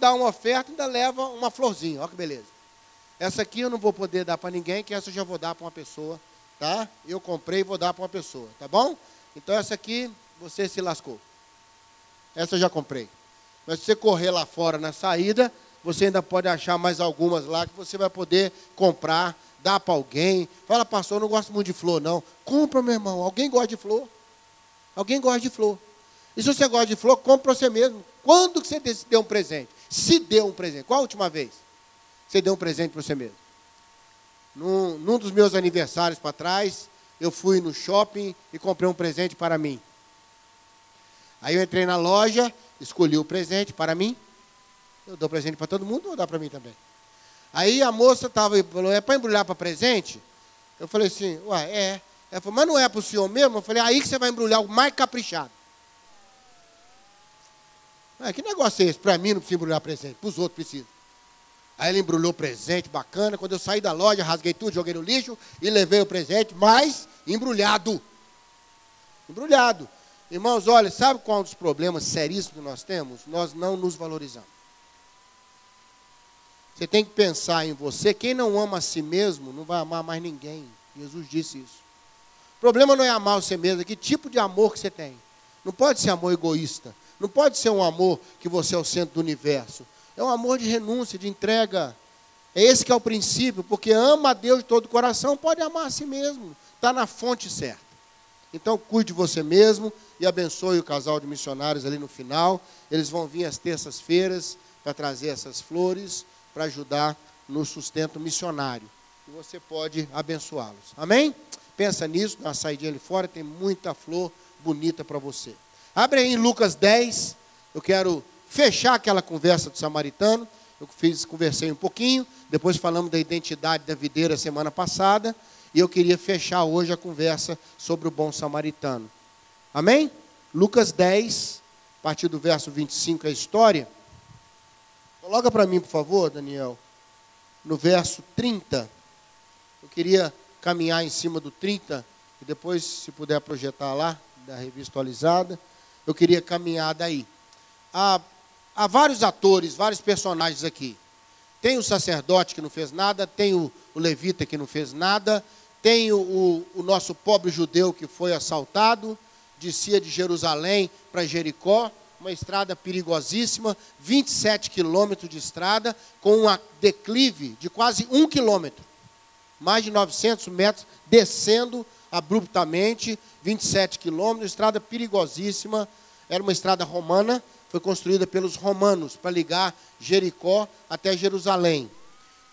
dá uma oferta, ainda leva uma florzinha. Olha que beleza. Essa aqui eu não vou poder dar para ninguém, que essa eu já vou dar para uma pessoa, tá? Eu comprei e vou dar para uma pessoa, tá bom? Então essa aqui você se lascou. Essa eu já comprei. Mas se você correr lá fora na saída, você ainda pode achar mais algumas lá que você vai poder comprar, dar para alguém. Fala, pastor, eu não gosto muito de flor, não. Compra, meu irmão. Alguém gosta de flor? Alguém gosta de flor. E se você gosta de flor, compra para você mesmo. Quando que você deu um presente? Se deu um presente. Qual a última vez? Você deu um presente para você mesmo. Num, num dos meus aniversários para trás, eu fui no shopping e comprei um presente para mim. Aí eu entrei na loja, escolhi o presente para mim. Eu dou presente para todo mundo ou dá para mim também? Aí a moça estava falou, é para embrulhar para presente? Eu falei assim, ué, é. Ela falou, mas não é para o senhor mesmo? Eu falei, aí que você vai embrulhar o mais caprichado. Ah, que negócio é esse? Para mim não precisa embrulhar presente, para os outros precisa. Aí ele embrulhou presente, bacana. Quando eu saí da loja, rasguei tudo, joguei no lixo e levei o presente, mas embrulhado. Embrulhado. Irmãos, olha, sabe qual é um dos problemas seríssimos que nós temos? Nós não nos valorizamos. Você tem que pensar em você. Quem não ama a si mesmo não vai amar mais ninguém. Jesus disse isso. O problema não é amar você mesmo, é que tipo de amor que você tem. Não pode ser amor egoísta. Não pode ser um amor que você é o centro do universo. É um amor de renúncia, de entrega. É esse que é o princípio, porque ama a Deus de todo o coração, pode amar a si mesmo. Está na fonte certa. Então cuide de você mesmo e abençoe o casal de missionários ali no final. Eles vão vir às terças-feiras para trazer essas flores para ajudar no sustento missionário. E você pode abençoá-los. Amém? Pensa nisso, uma saidinha ali fora, tem muita flor bonita para você. Abre aí em Lucas 10. Eu quero fechar aquela conversa do samaritano. Eu fiz, conversei um pouquinho, depois falamos da identidade da videira semana passada, e eu queria fechar hoje a conversa sobre o bom samaritano. Amém? Lucas 10, a partir do verso 25 é a história. Coloca para mim, por favor, Daniel, no verso 30. Eu queria caminhar em cima do 30, e depois, se puder projetar lá, da revista atualizada, eu queria caminhar daí. A há vários atores, vários personagens aqui. Tem o sacerdote que não fez nada, tem o, o levita que não fez nada, tem o, o, o, nosso pobre judeu que foi assaltado, descia de Jerusalém para Jericó, uma estrada perigosíssima, 27 quilômetros de estrada, com um declive de quase um quilômetro, mais de 900 metros, descendo abruptamente, 27 quilômetros, estrada perigosíssima, era uma estrada romana, foi construída pelos romanos para ligar Jericó até Jerusalém.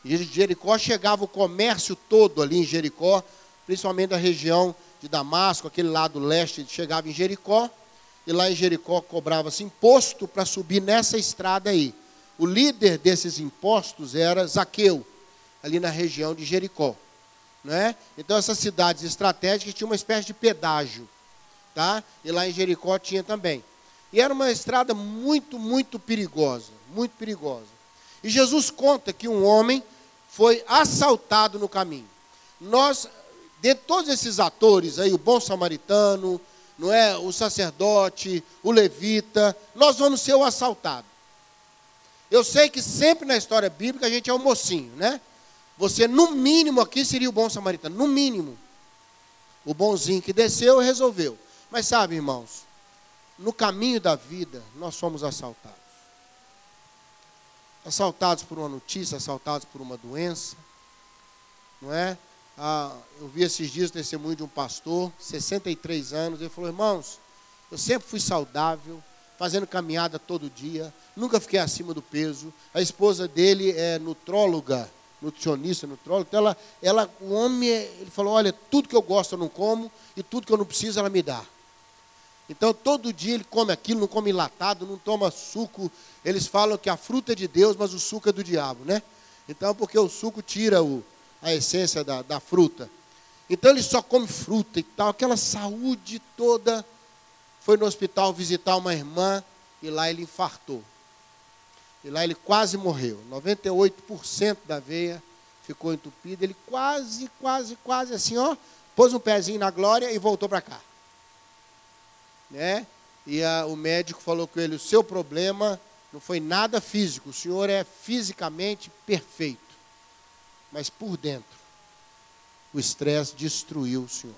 E Jericó chegava o comércio todo ali em Jericó, principalmente da região de Damasco, aquele lado leste, chegava em Jericó, e lá em Jericó cobrava-se imposto para subir nessa estrada aí. O líder desses impostos era Zaqueu, ali na região de Jericó. Né? Então essas cidades estratégicas tinham uma espécie de pedágio. Tá? E lá em Jericó tinha também. E era uma estrada muito, muito perigosa, muito perigosa. E Jesus conta que um homem foi assaltado no caminho. Nós, de todos esses atores aí, o bom samaritano, não é, o sacerdote, o levita, nós vamos ser o assaltado. Eu sei que sempre na história bíblica a gente é o mocinho, né? Você, no mínimo, aqui seria o bom samaritano, no mínimo. O bonzinho que desceu e resolveu. Mas sabe, irmãos, no caminho da vida, nós somos assaltados. Assaltados por uma notícia, assaltados por uma doença, não é? Ah, eu vi esses dias o testemunho de um pastor, 63 anos, ele falou: irmãos, eu sempre fui saudável, fazendo caminhada todo dia, nunca fiquei acima do peso. A esposa dele é nutróloga, nutricionista, nutróloga. Então ela, ela, o homem, ele falou: olha, tudo que eu gosto eu não como e tudo que eu não preciso ela me dá. Então todo dia ele come aquilo, não come enlatado, não toma suco. Eles falam que a fruta é de Deus, mas o suco é do diabo, né? Então, porque o suco tira o, a essência da, da fruta. Então ele só come fruta e tal, aquela saúde toda. Foi no hospital visitar uma irmã e lá ele infartou. E lá ele quase morreu. 98% da veia ficou entupida. Ele quase, quase, quase assim, ó, pôs um pezinho na glória e voltou para cá né? E a, o médico falou com ele: o seu problema Não foi nada físico. O Senhor é fisicamente perfeito. Mas por dentro, o estresse destruiu o Senhor.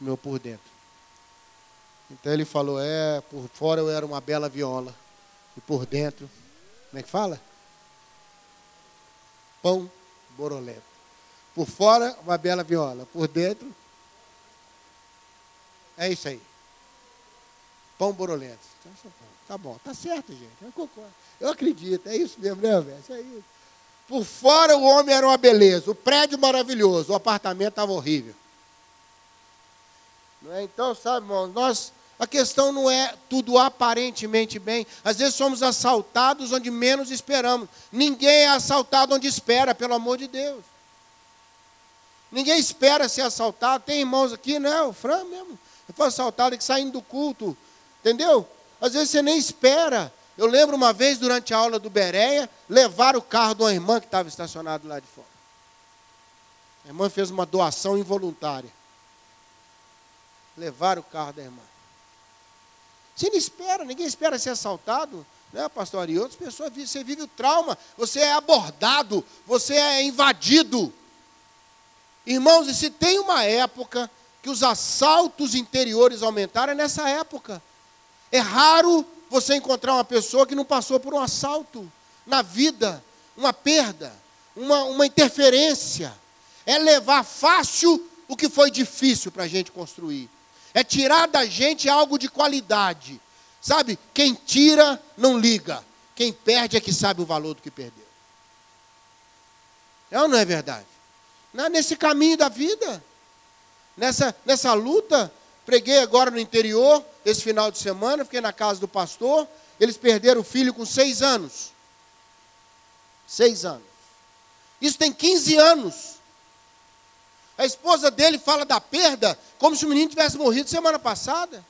Meu por dentro. Então ele falou: é, por fora eu era uma bela viola. E por dentro, como é que fala? Pão borolento. Por fora, uma bela viola. Por dentro, é isso aí. Pão borolento. Tá bom, tá certo, gente. Eu concordo. Eu acredito, é isso mesmo, né, velho? É. Por fora o homem era uma beleza, o prédio maravilhoso, o apartamento estava horrível. É? Então, sabe, irmão, nós, a questão não é tudo aparentemente bem. Às vezes somos assaltados onde menos esperamos. Ninguém é assaltado onde espera, pelo amor de Deus. Ninguém espera ser assaltado. Tem irmãos aqui, né? O Fran mesmo. Eu fui assaltado que saindo do culto. Entendeu? Às vezes você nem espera. Eu lembro uma vez, durante a aula do Bereia, levar o carro de uma irmã que estava estacionado lá de fora. A irmã fez uma doação involuntária. Levar o carro da irmã. Você não espera, ninguém espera ser assaltado, né, pastor? E outras pessoas, você vive o trauma, você é abordado, você é invadido. Irmãos, e se tem uma época que os assaltos interiores aumentaram, é nessa época. É raro você encontrar uma pessoa que não passou por um assalto na vida, uma perda, uma, uma interferência. É levar fácil o que foi difícil para a gente construir. É tirar da gente algo de qualidade. Sabe? Quem tira não liga. Quem perde é que sabe o valor do que perdeu. É ou não é verdade? Não é nesse caminho da vida, nessa, nessa luta, Preguei agora no interior, esse final de semana, fiquei na casa do pastor. Eles perderam o filho com seis anos. Seis anos. Isso tem 15 anos. A esposa dele fala da perda como se o menino tivesse morrido semana passada.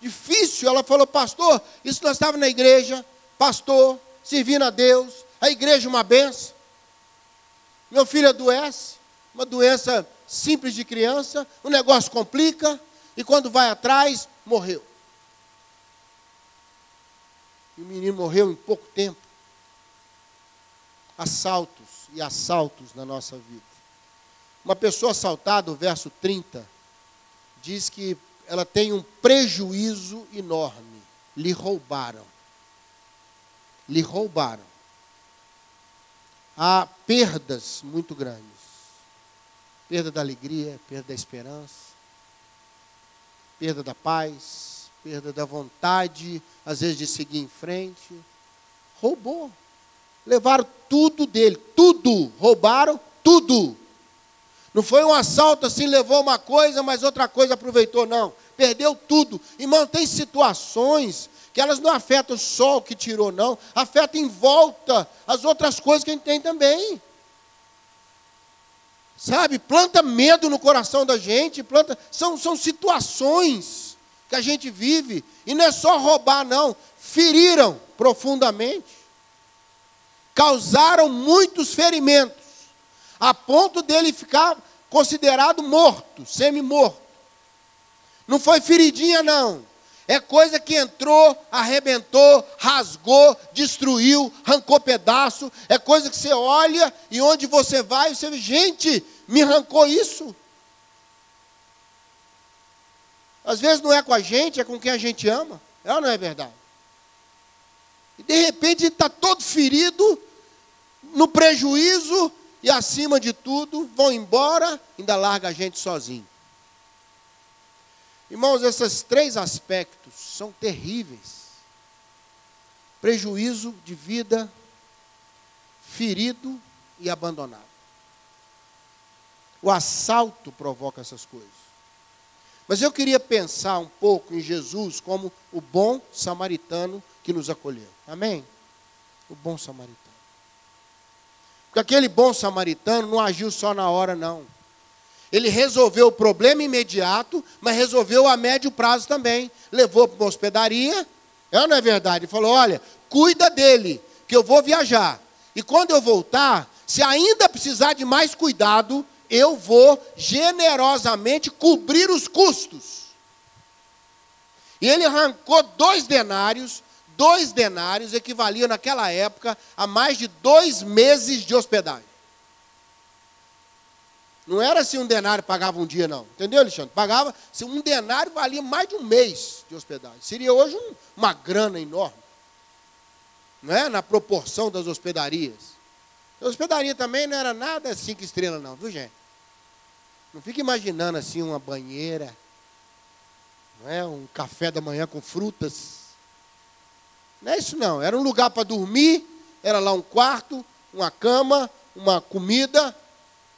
Difícil. Ela falou, pastor, isso nós estávamos na igreja, pastor, servindo a Deus, a igreja uma benção. Meu filho adoece, uma doença simples de criança, o negócio complica, e quando vai atrás, morreu. E o menino morreu em pouco tempo. E assaltos na nossa vida. Uma pessoa assaltada, o verso 30, diz que ela tem um prejuízo enorme. Lhe roubaram. Lhe roubaram. Há perdas muito grandes perda da alegria, perda da esperança, perda da paz, perda da vontade, às vezes de seguir em frente. Roubou. Levaram tudo dele, tudo. Roubaram tudo. Não foi um assalto assim, levou uma coisa, mas outra coisa aproveitou, não. Perdeu tudo. Irmão, tem situações que elas não afetam só o que tirou, não. Afetam em volta as outras coisas que a gente tem também. Sabe, planta medo no coração da gente, planta. São, são situações que a gente vive. E não é só roubar, não. Feriram profundamente. Causaram muitos ferimentos. A ponto dele ficar considerado morto, semi-morto. Não foi feridinha, não. É coisa que entrou, arrebentou, rasgou, destruiu, arrancou pedaço. É coisa que você olha e onde você vai, você vê, gente, me arrancou isso. Às vezes não é com a gente, é com quem a gente ama. É ou não é verdade? E de repente está todo ferido, no prejuízo, e acima de tudo, vão embora, ainda larga a gente sozinho. Irmãos, esses três aspectos são terríveis. Prejuízo de vida, ferido e abandonado. O assalto provoca essas coisas. Mas eu queria pensar um pouco em Jesus como o bom samaritano que nos acolheu. Amém? O bom samaritano. Porque aquele bom samaritano não agiu só na hora, não. Ele resolveu o problema imediato, mas resolveu a médio prazo também. Levou para uma hospedaria, é não é verdade? Ele falou: olha, cuida dele, que eu vou viajar. E quando eu voltar, se ainda precisar de mais cuidado, eu vou generosamente cobrir os custos. E ele arrancou dois denários, dois denários equivaliam naquela época a mais de dois meses de hospedagem. Não era se um denário pagava um dia, não. Entendeu, Alexandre? Pagava, se um denário valia mais de um mês de hospedagem. Seria hoje um, uma grana enorme. Não é? Na proporção das hospedarias. A hospedaria também não era nada cinco estrelas, não, viu, gente? Não fica imaginando assim uma banheira, não é? um café da manhã com frutas. Não é isso não. Era um lugar para dormir, era lá um quarto, uma cama, uma comida,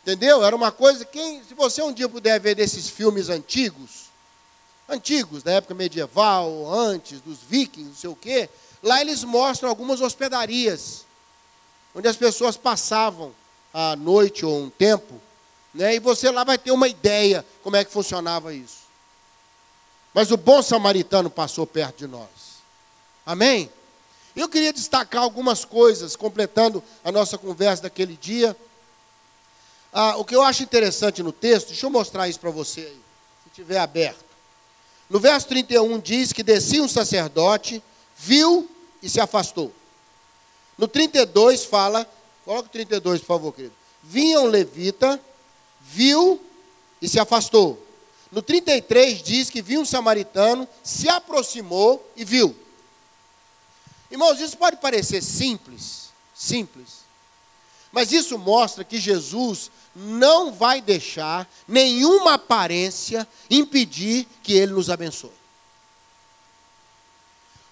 entendeu? Era uma coisa. Quem, se você um dia puder ver desses filmes antigos, antigos, da época medieval, antes dos vikings, não sei o quê, lá eles mostram algumas hospedarias, onde as pessoas passavam a noite ou um tempo né? E você lá vai ter uma ideia como é que funcionava isso. Mas o bom samaritano passou perto de nós. Amém? Eu queria destacar algumas coisas, completando a nossa conversa daquele dia. Ah, o que eu acho interessante no texto, deixa eu mostrar isso para você aí, se tiver aberto. No verso 31 diz que descia um sacerdote, viu e se afastou. No 32 fala, coloca o 32, por favor, querido. Vinha um levita viu e se afastou. No 33 diz que viu um samaritano, se aproximou e viu. Irmãos, isso pode parecer simples, simples. Mas isso mostra que Jesus não vai deixar nenhuma aparência impedir que ele nos abençoe.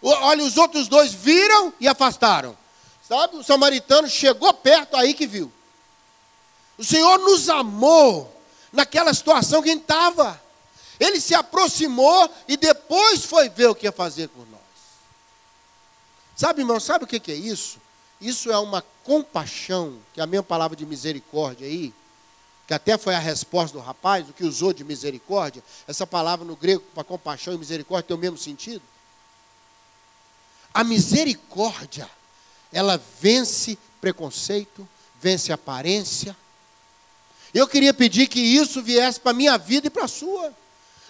Olha, os outros dois viram e afastaram. Sabe, o samaritano chegou perto aí que viu. O Senhor nos amou naquela situação que a gente estava. Ele se aproximou e depois foi ver o que ia fazer por nós. Sabe, irmão, sabe o que é isso? Isso é uma compaixão, que é a mesma palavra de misericórdia aí, que até foi a resposta do rapaz, o que usou de misericórdia. Essa palavra no grego para compaixão e misericórdia tem o mesmo sentido. A misericórdia, ela vence preconceito, vence aparência, eu queria pedir que isso viesse para a minha vida e para a sua.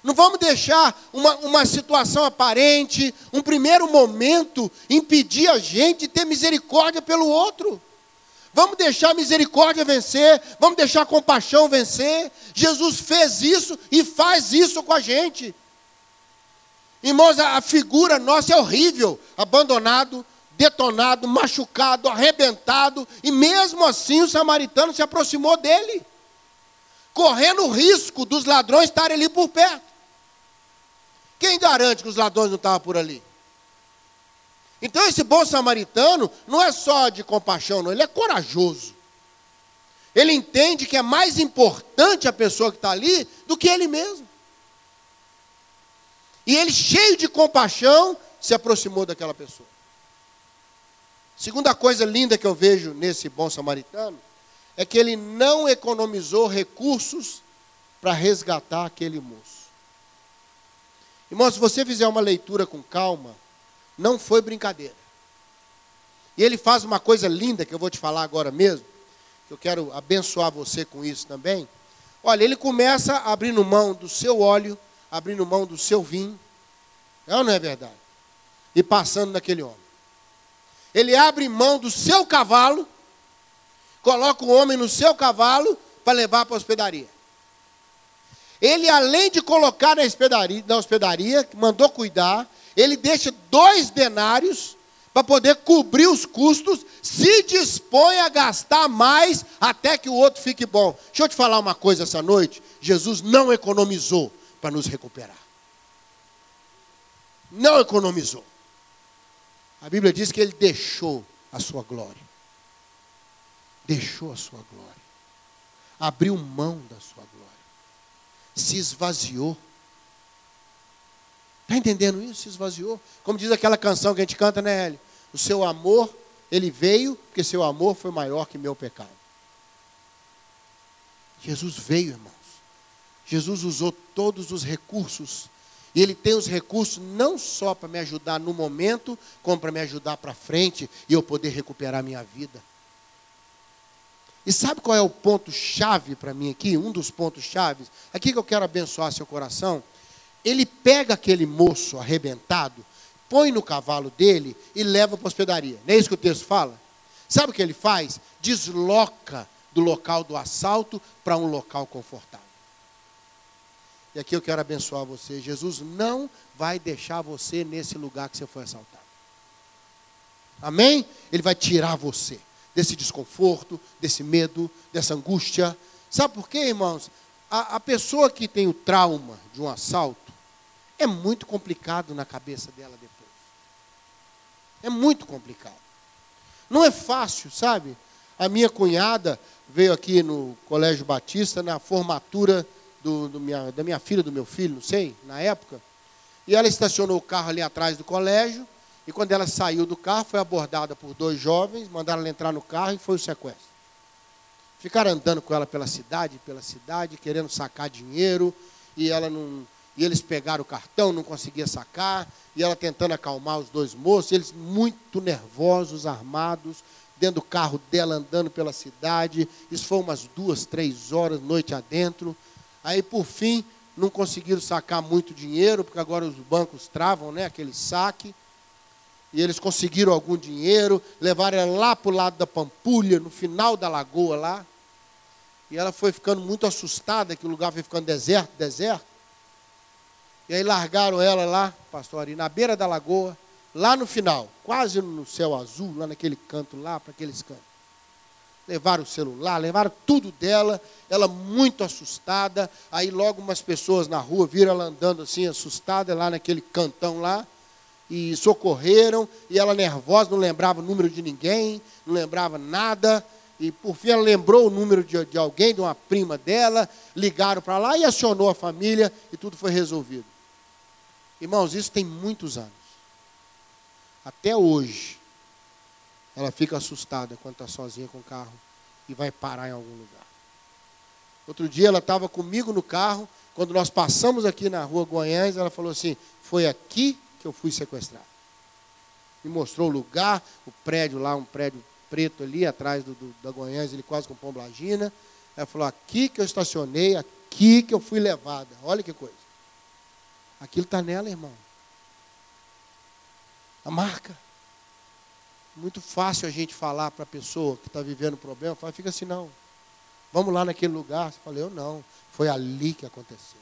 Não vamos deixar uma, uma situação aparente, um primeiro momento, impedir a gente de ter misericórdia pelo outro. Vamos deixar a misericórdia vencer, vamos deixar a compaixão vencer. Jesus fez isso e faz isso com a gente. Irmãos, a figura nossa é horrível, abandonado, detonado, machucado, arrebentado, e mesmo assim o samaritano se aproximou dele correndo o risco dos ladrões estarem ali por perto. Quem garante que os ladrões não estavam por ali? Então esse bom samaritano não é só de compaixão, não, ele é corajoso. Ele entende que é mais importante a pessoa que está ali do que ele mesmo. E ele, cheio de compaixão, se aproximou daquela pessoa. Segunda coisa linda que eu vejo nesse bom samaritano é que ele não economizou recursos para resgatar aquele moço. Irmão, se você fizer uma leitura com calma, não foi brincadeira. E ele faz uma coisa linda que eu vou te falar agora mesmo, que eu quero abençoar você com isso também. Olha, ele começa abrindo mão do seu óleo, abrindo mão do seu vinho. É ou não é verdade? E passando naquele homem. Ele abre mão do seu cavalo coloca o homem no seu cavalo para levar para a hospedaria. Ele, além de colocar na hospedaria, na hospedaria, mandou cuidar, ele deixa dois denários para poder cobrir os custos, se dispõe a gastar mais até que o outro fique bom. Deixa eu te falar uma coisa essa noite: Jesus não economizou para nos recuperar. Não economizou. A Bíblia diz que ele deixou a sua glória deixou a sua glória, abriu mão da sua glória, se esvaziou. Está entendendo isso? Se esvaziou. Como diz aquela canção que a gente canta, né, Hélio? O seu amor, ele veio, porque seu amor foi maior que meu pecado. Jesus veio, irmãos. Jesus usou todos os recursos. E Ele tem os recursos não só para me ajudar no momento, como para me ajudar para frente e eu poder recuperar minha vida. E sabe qual é o ponto chave para mim aqui? Um dos pontos chaves. Aqui que eu quero abençoar seu coração. ele pega aquele moço arrebentado, põe no cavalo dele e leva para a hospedaria. Não é isso que o texto fala? Sabe o que ele faz? Desloca do local do assalto para um local confortável. E aqui eu quero abençoar você. Jesus não vai deixar você nesse lugar que você foi assaltado. Amém? Ele vai tirar você desse desconforto, desse medo, dessa angústia. Sabe por quê, irmãos? A, a pessoa que tem o trauma de um assalto, é muito complicado na cabeça dela depois. É muito complicado. Não é fácil, sabe? A minha cunhada veio aqui no Colégio Batista na formatura do, do minha, da minha filha, do meu filho, não sei, na época. E ela estacionou o carro ali atrás do colégio. E quando ela saiu do carro, foi abordada por dois jovens, mandaram ela entrar no carro e foi o sequestro. Ficaram andando com ela pela cidade, pela cidade, querendo sacar dinheiro, e ela não, e eles pegaram o cartão, não conseguia sacar, e ela tentando acalmar os dois moços, eles muito nervosos, armados, dentro do carro dela andando pela cidade. Isso foi umas duas, três horas, noite adentro. Aí, por fim, não conseguiram sacar muito dinheiro, porque agora os bancos travam né, aquele saque e eles conseguiram algum dinheiro, levaram ela lá para o lado da Pampulha, no final da lagoa lá. E ela foi ficando muito assustada, que o lugar foi ficando deserto, deserto. E aí largaram ela lá, pastor Ari, na beira da lagoa, lá no final, quase no céu azul, lá naquele canto lá, para aqueles cantos. Levaram o celular, levaram tudo dela, ela muito assustada. Aí logo umas pessoas na rua viram ela andando assim, assustada, lá naquele cantão lá e socorreram, e ela nervosa, não lembrava o número de ninguém, não lembrava nada, e por fim ela lembrou o número de, de alguém, de uma prima dela, ligaram para lá e acionou a família, e tudo foi resolvido. Irmãos, isso tem muitos anos. Até hoje, ela fica assustada quando está sozinha com o carro e vai parar em algum lugar. Outro dia ela estava comigo no carro, quando nós passamos aqui na rua Goiás, ela falou assim: Foi aqui que eu fui sequestrado. Me mostrou o lugar, o prédio lá, um prédio preto ali, atrás do, do da Goiânia, ele quase com Pomblagina. Ela falou, aqui que eu estacionei, aqui que eu fui levada. Olha que coisa. Aquilo está nela, irmão. A marca. Muito fácil a gente falar para a pessoa que está vivendo um problema, fala, fica assim, não. Vamos lá naquele lugar. Você fala, eu não. Foi ali que aconteceu.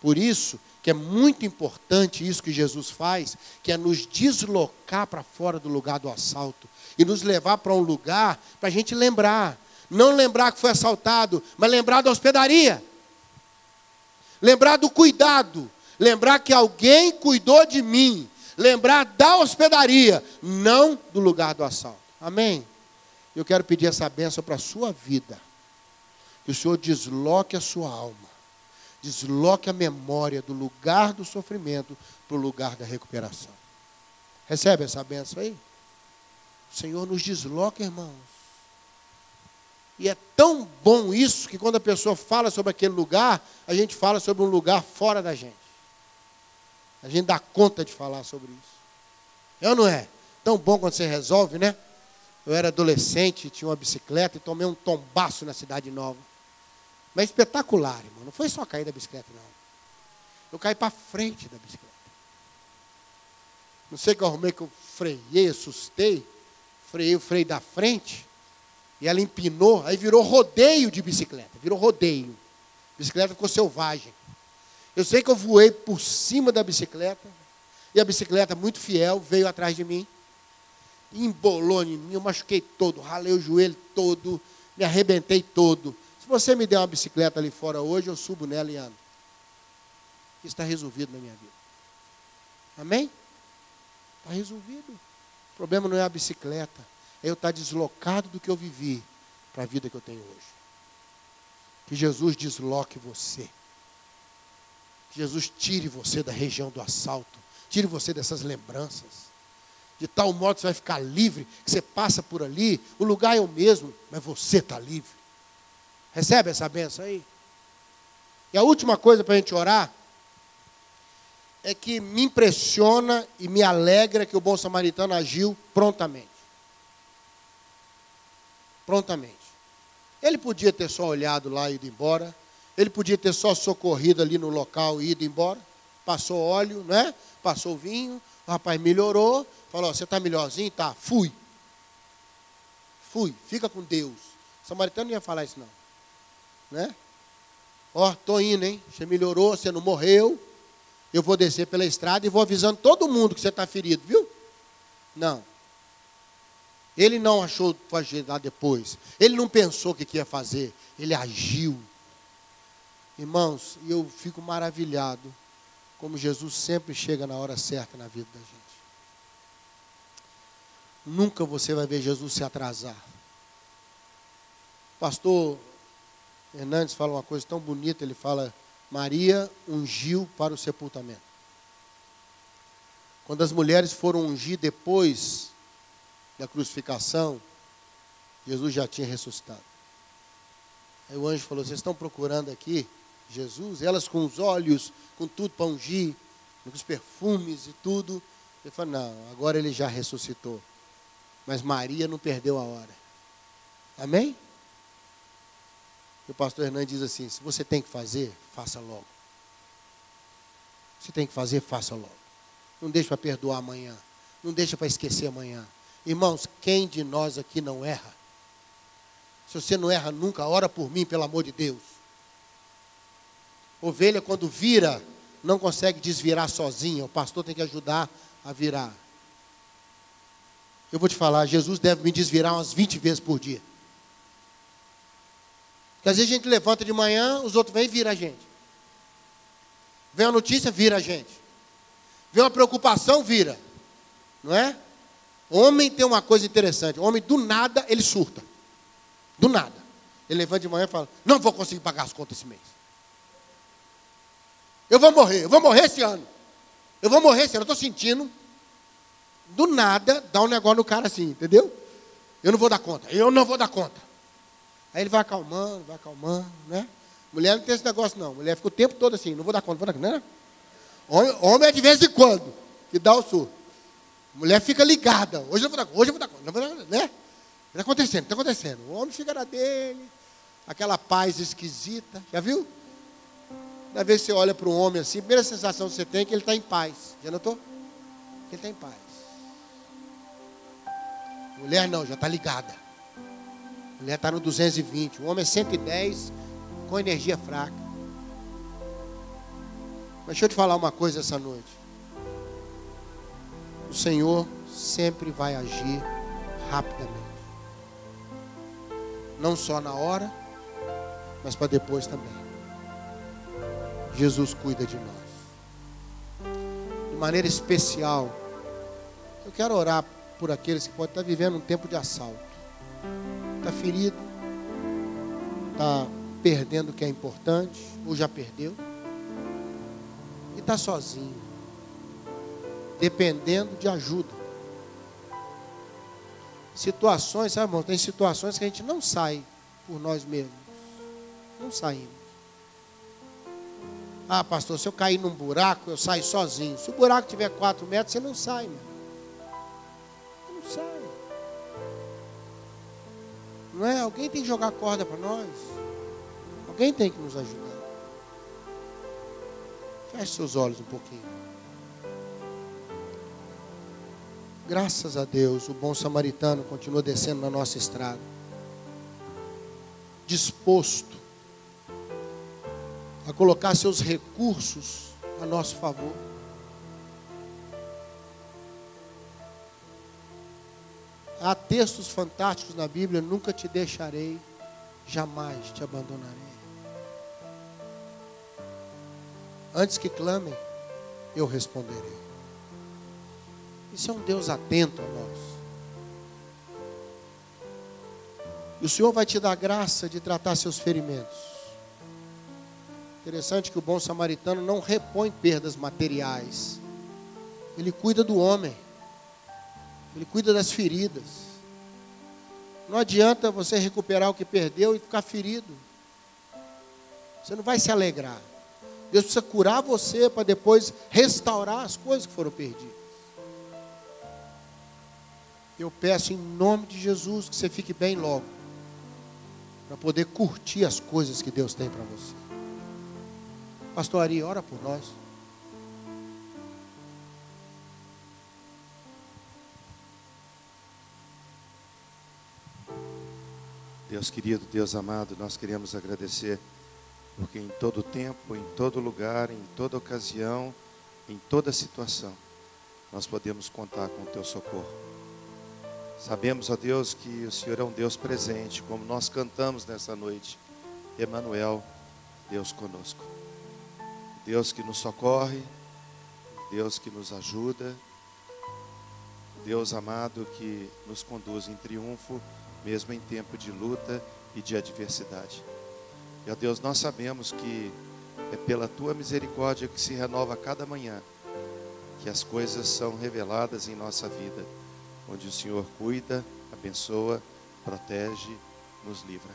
Por isso que é muito importante isso que Jesus faz, que é nos deslocar para fora do lugar do assalto e nos levar para um lugar para a gente lembrar. Não lembrar que foi assaltado, mas lembrar da hospedaria. Lembrar do cuidado. Lembrar que alguém cuidou de mim. Lembrar da hospedaria, não do lugar do assalto. Amém? Eu quero pedir essa bênção para a sua vida. Que o Senhor desloque a sua alma desloque a memória do lugar do sofrimento para o lugar da recuperação. Recebe essa benção aí? O Senhor nos desloca, irmãos. E é tão bom isso que quando a pessoa fala sobre aquele lugar, a gente fala sobre um lugar fora da gente. A gente dá conta de falar sobre isso. É ou não é? Tão bom quando você resolve, né? Eu era adolescente, tinha uma bicicleta e tomei um tombaço na cidade nova. Mas espetacular, irmão. Não foi só cair da bicicleta, não. Eu caí para frente da bicicleta. Não sei que eu arrumei que eu freiei, assustei. Freiei o freio da frente. E ela empinou. Aí virou rodeio de bicicleta. Virou rodeio. A bicicleta ficou selvagem. Eu sei que eu voei por cima da bicicleta. E a bicicleta, muito fiel, veio atrás de mim. Embolou em mim. Eu machuquei todo. Ralei o joelho todo. Me arrebentei todo. Se você me der uma bicicleta ali fora hoje, eu subo nela e ando. Isso está resolvido na minha vida. Amém? Está resolvido. O problema não é a bicicleta, é eu estar deslocado do que eu vivi para a vida que eu tenho hoje. Que Jesus desloque você. Que Jesus tire você da região do assalto. Tire você dessas lembranças. De tal modo que você vai ficar livre, que você passa por ali, o lugar é o mesmo, mas você está livre. Recebe essa benção aí? E a última coisa para a gente orar é que me impressiona e me alegra que o bom samaritano agiu prontamente. Prontamente. Ele podia ter só olhado lá e ido embora. Ele podia ter só socorrido ali no local e ido embora. Passou óleo, né? Passou vinho. O rapaz melhorou. Falou: Você está melhorzinho? Tá. Fui. Fui. Fica com Deus. O samaritano não ia falar isso, não. Né? Ó, tô indo, hein? Você melhorou, você não morreu. Eu vou descer pela estrada e vou avisando todo mundo que você está ferido, viu? Não. Ele não achou fazer depois. Ele não pensou o que ia fazer. Ele agiu. Irmãos, eu fico maravilhado como Jesus sempre chega na hora certa na vida da gente. Nunca você vai ver Jesus se atrasar. Pastor Hernandes fala uma coisa tão bonita, ele fala, Maria ungiu para o sepultamento. Quando as mulheres foram ungir depois da crucificação, Jesus já tinha ressuscitado. Aí o anjo falou: Vocês estão procurando aqui Jesus? Elas com os olhos, com tudo para ungir, com os perfumes e tudo. Ele falou: Não, agora ele já ressuscitou. Mas Maria não perdeu a hora. Amém? E o pastor Hernandes diz assim: se você tem que fazer, faça logo. Se tem que fazer, faça logo. Não deixe para perdoar amanhã. Não deixe para esquecer amanhã. Irmãos, quem de nós aqui não erra? Se você não erra nunca, ora por mim, pelo amor de Deus. Ovelha, quando vira, não consegue desvirar sozinha. O pastor tem que ajudar a virar. Eu vou te falar, Jesus deve me desvirar umas 20 vezes por dia. Porque às vezes a gente levanta de manhã, os outros vêm e viram a gente. Vem uma notícia, vira a gente. Vem uma preocupação, vira. Não é? Homem tem uma coisa interessante. Homem, do nada, ele surta. Do nada. Ele levanta de manhã e fala: Não vou conseguir pagar as contas esse mês. Eu vou morrer, eu vou morrer esse ano. Eu vou morrer esse ano. Eu estou sentindo. Do nada, dá um negócio no cara assim, entendeu? Eu não vou dar conta. Eu não vou dar conta. Aí ele vai acalmando, vai acalmando, né? Mulher não tem esse negócio, não. Mulher fica o tempo todo assim, não vou dar conta, vou dar conta, né? Homem, homem é de vez em quando que dá o surto. Mulher fica ligada. Hoje eu vou dar conta, hoje eu vou dar conta, não vou dar conta, né? Está acontecendo, está acontecendo. O homem fica na dele, aquela paz esquisita, já viu? Da vez que você olha para um homem assim, a primeira sensação que você tem é que ele está em paz. Já notou? Que ele está em paz. Mulher não, já está ligada. Mulher está no 220. O homem é 110 com energia fraca. Mas deixa eu te falar uma coisa essa noite. O Senhor sempre vai agir rapidamente. Não só na hora, mas para depois também. Jesus cuida de nós. De maneira especial, eu quero orar por aqueles que podem estar vivendo um tempo de assalto está ferido, está perdendo o que é importante, ou já perdeu, e está sozinho, dependendo de ajuda. Situações, sabe, irmão? Tem situações que a gente não sai por nós mesmos. Não saímos. Ah, pastor, se eu cair num buraco, eu saio sozinho. Se o buraco tiver 4 metros, você não sai, meu. Não sai. Não é? Alguém tem que jogar corda para nós. Alguém tem que nos ajudar. Feche seus olhos um pouquinho. Graças a Deus, o bom samaritano continua descendo na nossa estrada. Disposto a colocar seus recursos a nosso favor. Há textos fantásticos na Bíblia: nunca te deixarei, jamais te abandonarei. Antes que clamem, eu responderei. Isso é um Deus atento a nós. E o Senhor vai te dar graça de tratar seus ferimentos. Interessante que o bom samaritano não repõe perdas materiais. Ele cuida do homem. Ele cuida das feridas. Não adianta você recuperar o que perdeu e ficar ferido. Você não vai se alegrar. Deus precisa curar você para depois restaurar as coisas que foram perdidas. Eu peço em nome de Jesus que você fique bem logo, para poder curtir as coisas que Deus tem para você. Pastor Ari, ora por nós. Deus querido, Deus amado, nós queremos agradecer, porque em todo tempo, em todo lugar, em toda ocasião, em toda situação, nós podemos contar com o teu socorro. Sabemos, ó Deus, que o Senhor é um Deus presente, como nós cantamos nessa noite. Emanuel, Deus conosco. Deus que nos socorre, Deus que nos ajuda, Deus amado que nos conduz em triunfo mesmo em tempo de luta e de adversidade. E, ó Deus, nós sabemos que é pela tua misericórdia que se renova a cada manhã que as coisas são reveladas em nossa vida, onde o Senhor cuida, abençoa, protege, nos livra.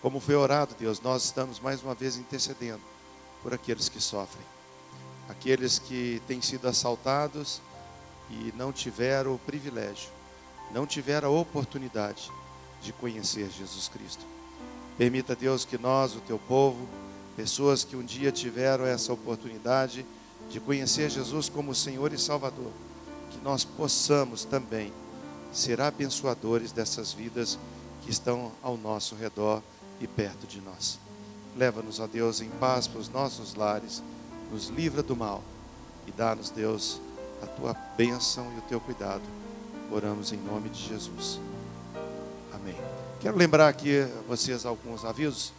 Como foi orado, Deus, nós estamos mais uma vez intercedendo por aqueles que sofrem, aqueles que têm sido assaltados e não tiveram o privilégio, não tiveram a oportunidade de conhecer Jesus Cristo. Permita, Deus, que nós, o teu povo, pessoas que um dia tiveram essa oportunidade de conhecer Jesus como Senhor e Salvador, que nós possamos também ser abençoadores dessas vidas que estão ao nosso redor e perto de nós. Leva-nos, ó Deus, em paz para os nossos lares, nos livra do mal e dá-nos, Deus, a tua bênção e o teu cuidado. Oramos em nome de Jesus. Amém. Quero lembrar aqui a vocês alguns avisos.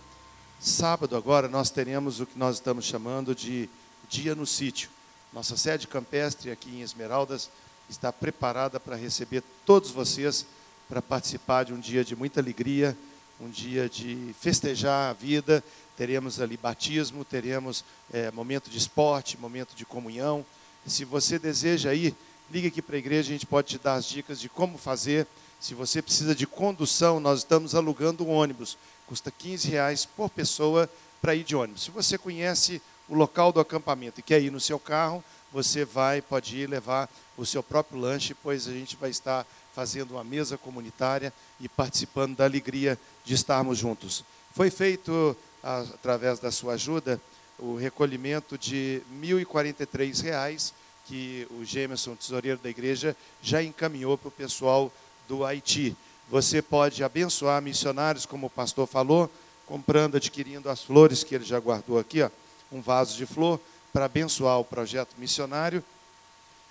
Sábado agora nós teremos o que nós estamos chamando de Dia no Sítio. Nossa sede campestre aqui em Esmeraldas está preparada para receber todos vocês para participar de um dia de muita alegria, um dia de festejar a vida. Teremos ali batismo, teremos é, momento de esporte, momento de comunhão. Se você deseja ir, ligue aqui para a igreja, a gente pode te dar as dicas de como fazer. Se você precisa de condução, nós estamos alugando um ônibus. Custa 15 reais por pessoa para ir de ônibus. Se você conhece o local do acampamento e quer ir no seu carro, você vai, pode ir levar o seu próprio lanche, pois a gente vai estar fazendo uma mesa comunitária e participando da alegria de estarmos juntos. Foi feito, através da sua ajuda, o recolhimento de R$ 1.043, que o Gemerson, tesoureiro da igreja, já encaminhou para o pessoal do Haiti. Você pode abençoar missionários, como o pastor falou, comprando, adquirindo as flores que ele já guardou aqui, ó, um vaso de flor, para abençoar o projeto missionário.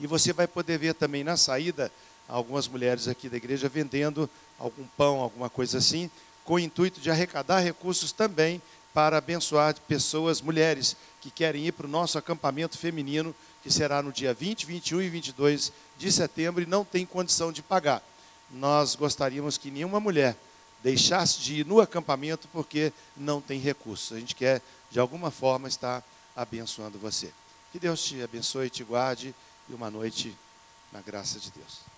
E você vai poder ver também na saída algumas mulheres aqui da igreja vendendo algum pão, alguma coisa assim, com o intuito de arrecadar recursos também para abençoar pessoas, mulheres, que querem ir para o nosso acampamento feminino, que será no dia 20, 21 e 22 de setembro e não tem condição de pagar nós gostaríamos que nenhuma mulher deixasse de ir no acampamento porque não tem recursos. A gente quer, de alguma forma, estar abençoando você. Que Deus te abençoe, te guarde e uma noite na graça de Deus.